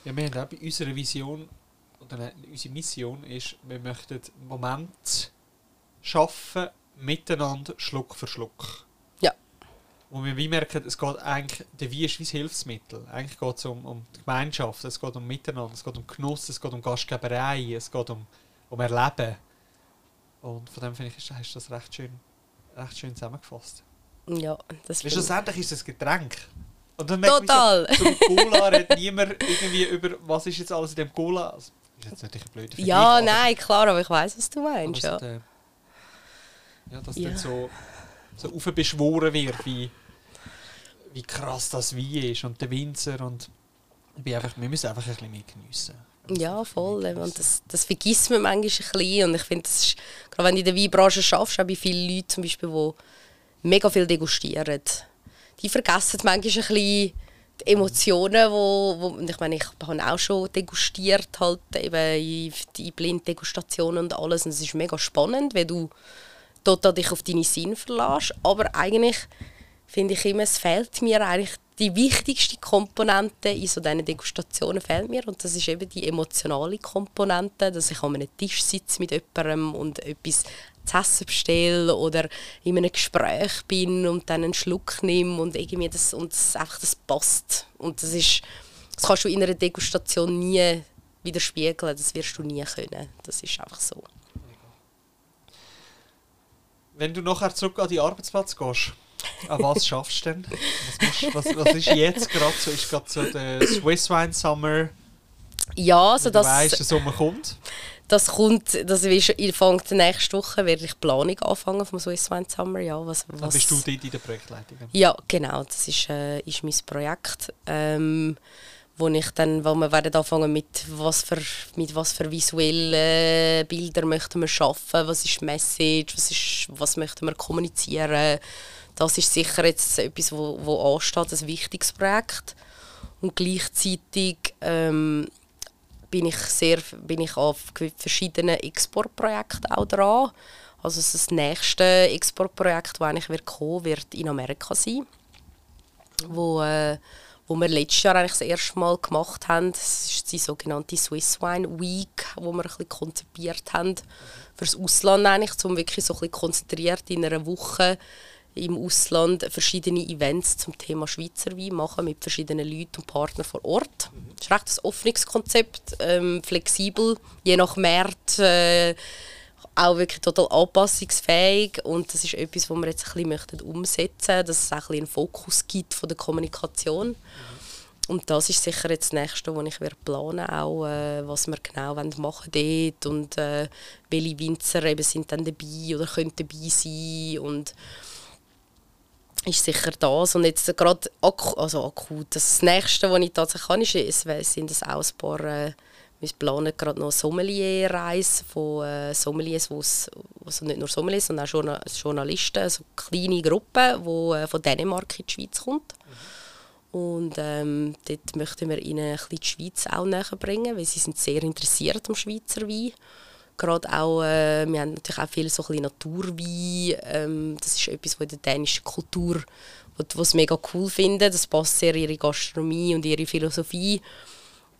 ja, wir haben auch bei unserer Vision, oder unsere Mission ist, wir möchten Moment schaffen, miteinander Schluck für Schluck. Und wir merken, es geht eigentlich, der Wein ist wie ein Hilfsmittel. Eigentlich geht es um, um die Gemeinschaft, es geht um Miteinander, es geht um Genuss, es geht um Gastgeberei, es geht um, um Erleben. Und von dem finde ich, hast du das recht schön, recht schön zusammengefasst. Ja, das Weil schlussendlich ist es ein Getränk. Und dann Total! So, zum Cola redet niemand irgendwie über, was ist jetzt alles in dem Cola. Also, ist jetzt natürlich ein blöder Ja, nein, klar, aber ich weiß, was du meinst. Ja. Der, ja, dass ja. dann so, so aufbeschworen wird, wie, wie krass das Wein ist und der Winzer und ich einfach, wir müssen einfach ein bisschen mehr geniessen. Ja, voll. Und das, das vergisst man manchmal ein bisschen. Und ich finde, das ist, gerade wenn du in der Weinbranche schaffst, habe ich viele Leute zum Beispiel, die mega viel degustieren. Die vergessen manchmal ein bisschen die Emotionen, wo, wo ich meine, ich habe auch schon degustiert, halt eben in Blinddegustationen und alles. Und es ist mega spannend, weil du total dich auf deine Sinn verlässt. Aber eigentlich finde ich immer, es fehlt mir eigentlich die wichtigste Komponente in so diesen Degustationen fehlt mir und das ist eben die emotionale Komponente, dass ich an einem Tisch sitze mit jemandem und etwas zu essen bestelle oder in einem Gespräch bin und dann einen Schluck nehme und irgendwie das, und das einfach das passt. Und das ist, das kannst du in einer Degustation nie widerspiegeln, das wirst du nie können. Das ist einfach so. Wenn du nachher zurück an die Arbeitsplatz gehst, an was schaffst du denn? Was, was, was ist jetzt gerade so? Ist gerade so der Swiss Wine Summer? Ja, also das, weißt, der Sommer kommt. Das kommt, das ist, fängt nächste Woche werde ich Planung anfangen vom Swiss Wine Summer. Ja, was, was, Dann bist du dort in der Projektleitung? Ja, genau. Das ist, äh, ist mein Projekt. Ähm, wo ich dann, wo wir werden anfangen mit was für mit was für visuellen Bilder möchten wir schaffen, was ist die Message, was ist was möchten wir kommunizieren. Das ist sicher jetzt etwas, wo, wo ansteht, ein wichtiges Projekt. Und gleichzeitig ähm, bin ich sehr bin ich auf verschiedenen Exportprojekten auch dran. Also das nächste Exportprojekt, das eigentlich wird kommen, wird in Amerika sein, wo äh, wo wir letztes Jahr eigentlich das erste Mal gemacht haben. Das ist die sogenannte Swiss Wine Week, wo wir ein bisschen konzipiert haben fürs Ausland eigentlich, um wirklich so ein bisschen konzentriert in einer Woche im Ausland verschiedene Events zum Thema Schweizer Wein machen mit verschiedenen Leuten und Partnern vor Ort. Das ist recht ein Öffnungskonzept, ähm, flexibel, je nach Markt, äh, auch wirklich total anpassungsfähig und das ist etwas, was wir jetzt ein bisschen möchten umsetzen möchten, dass es auch ein bisschen einen Fokus gibt von der Kommunikation. Mhm. Und das ist sicher jetzt das Nächste, was ich werde planen auch, äh, was wir genau machen wollen dort und äh, welche Winzer eben sind dann dabei oder können dabei sein und ist sicher das. Und jetzt gerade akut, also akut, das Nächste, was ich tatsächlich kann, ist, es sind das auch ein paar, äh, wir planen gerade noch eine Sommelier-Reise von äh, Sommeliers, also nicht nur Sommeliers, sondern auch Journal Journalisten, also kleine Gruppe, die äh, von Dänemark in die Schweiz kommt. Und ähm, dort möchten wir ihnen ein bisschen die Schweiz auch näher bringen, weil sie sind sehr interessiert am Schweizer Wein gerade auch, äh, wir haben natürlich auch viel so ein Naturwein. Ähm, das ist etwas, was in der dänischen Kultur, was mega cool finden. Das passt sehr in ihre Gastronomie und ihre Philosophie.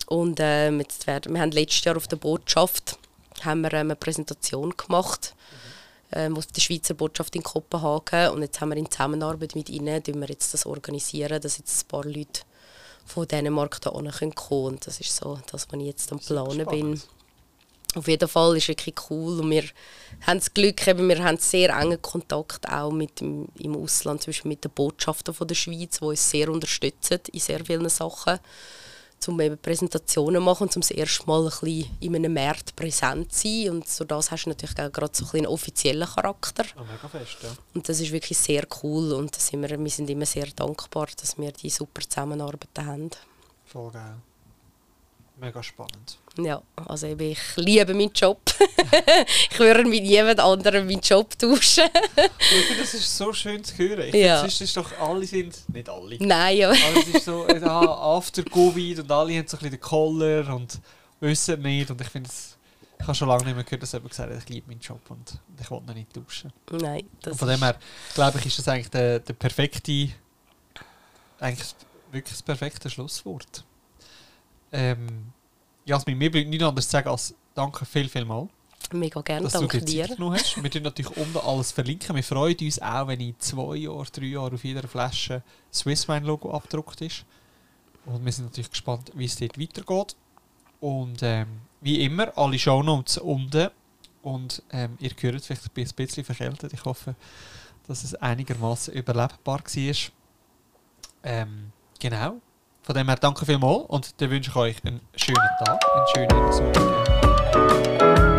Und ähm, jetzt werden, wir haben letztes Jahr auf der Botschaft haben wir, ähm, eine Präsentation gemacht ähm, auf der Schweizer Botschaft in Kopenhagen und jetzt haben wir in Zusammenarbeit mit ihnen wir jetzt das organisieren, dass jetzt ein paar Leute von Dänemark da kommen können. Und das ist so das, was ich jetzt am Planen bin. Auf jeden Fall ist es wirklich cool und wir haben das Glück, eben, wir haben sehr engen Kontakt auch mit dem, im Ausland, zum Beispiel mit den Botschaftern von der Schweiz, die uns sehr unterstützen in sehr vielen Sachen, um eben Präsentationen zu machen und zum das erste Mal ein bisschen in einem Markt präsent zu sein und so das hast du natürlich auch gerade so ein einen offiziellen Charakter. Oh, mega fest, ja. Und das ist wirklich sehr cool und sind wir, wir sind immer sehr dankbar, dass wir die super Zusammenarbeit haben. Voll geil. Mega spannend. Ja, also ich liebe meinen Job. ich würde mit jemand anderem meinen Job tauschen. ich finde, das ist so schön zu hören. Ich ja. finde, ist doch, alle sind, nicht alle. Nein, ja. Alles ist so, ja, after Covid und alle haben so ein bisschen den Collar und wissen nicht. Und ich finde ich habe schon lange nicht mehr gehört, dass jemand gesagt hat, ich liebe meinen Job und ich will ihn nicht tauschen. Nein, das und von dem her, glaube ich, ist das eigentlich der, der perfekte, eigentlich wirklich das perfekte Schlusswort. Ähm, Jasmin, mir bleibt nichts anderes zu sagen als danke viel, viel mal. Mega gerne, dass danke du dir Zeit hast. Wir tun natürlich unten alles verlinken. Wir freuen uns auch, wenn in zwei Jahren, drei Jahren auf jeder Flasche das Logo abgedruckt ist. Und wir sind natürlich gespannt, wie es dort weitergeht. Und ähm, wie immer, alle Shownotes unten. Und ähm, ihr hört vielleicht ein bisschen verkältet. Ich hoffe, dass es einigermaßen überlebbar war. Ähm, genau. Von dem her danke vielmals und dann wünsche ich euch einen schönen Tag, einen schönen Sonntag.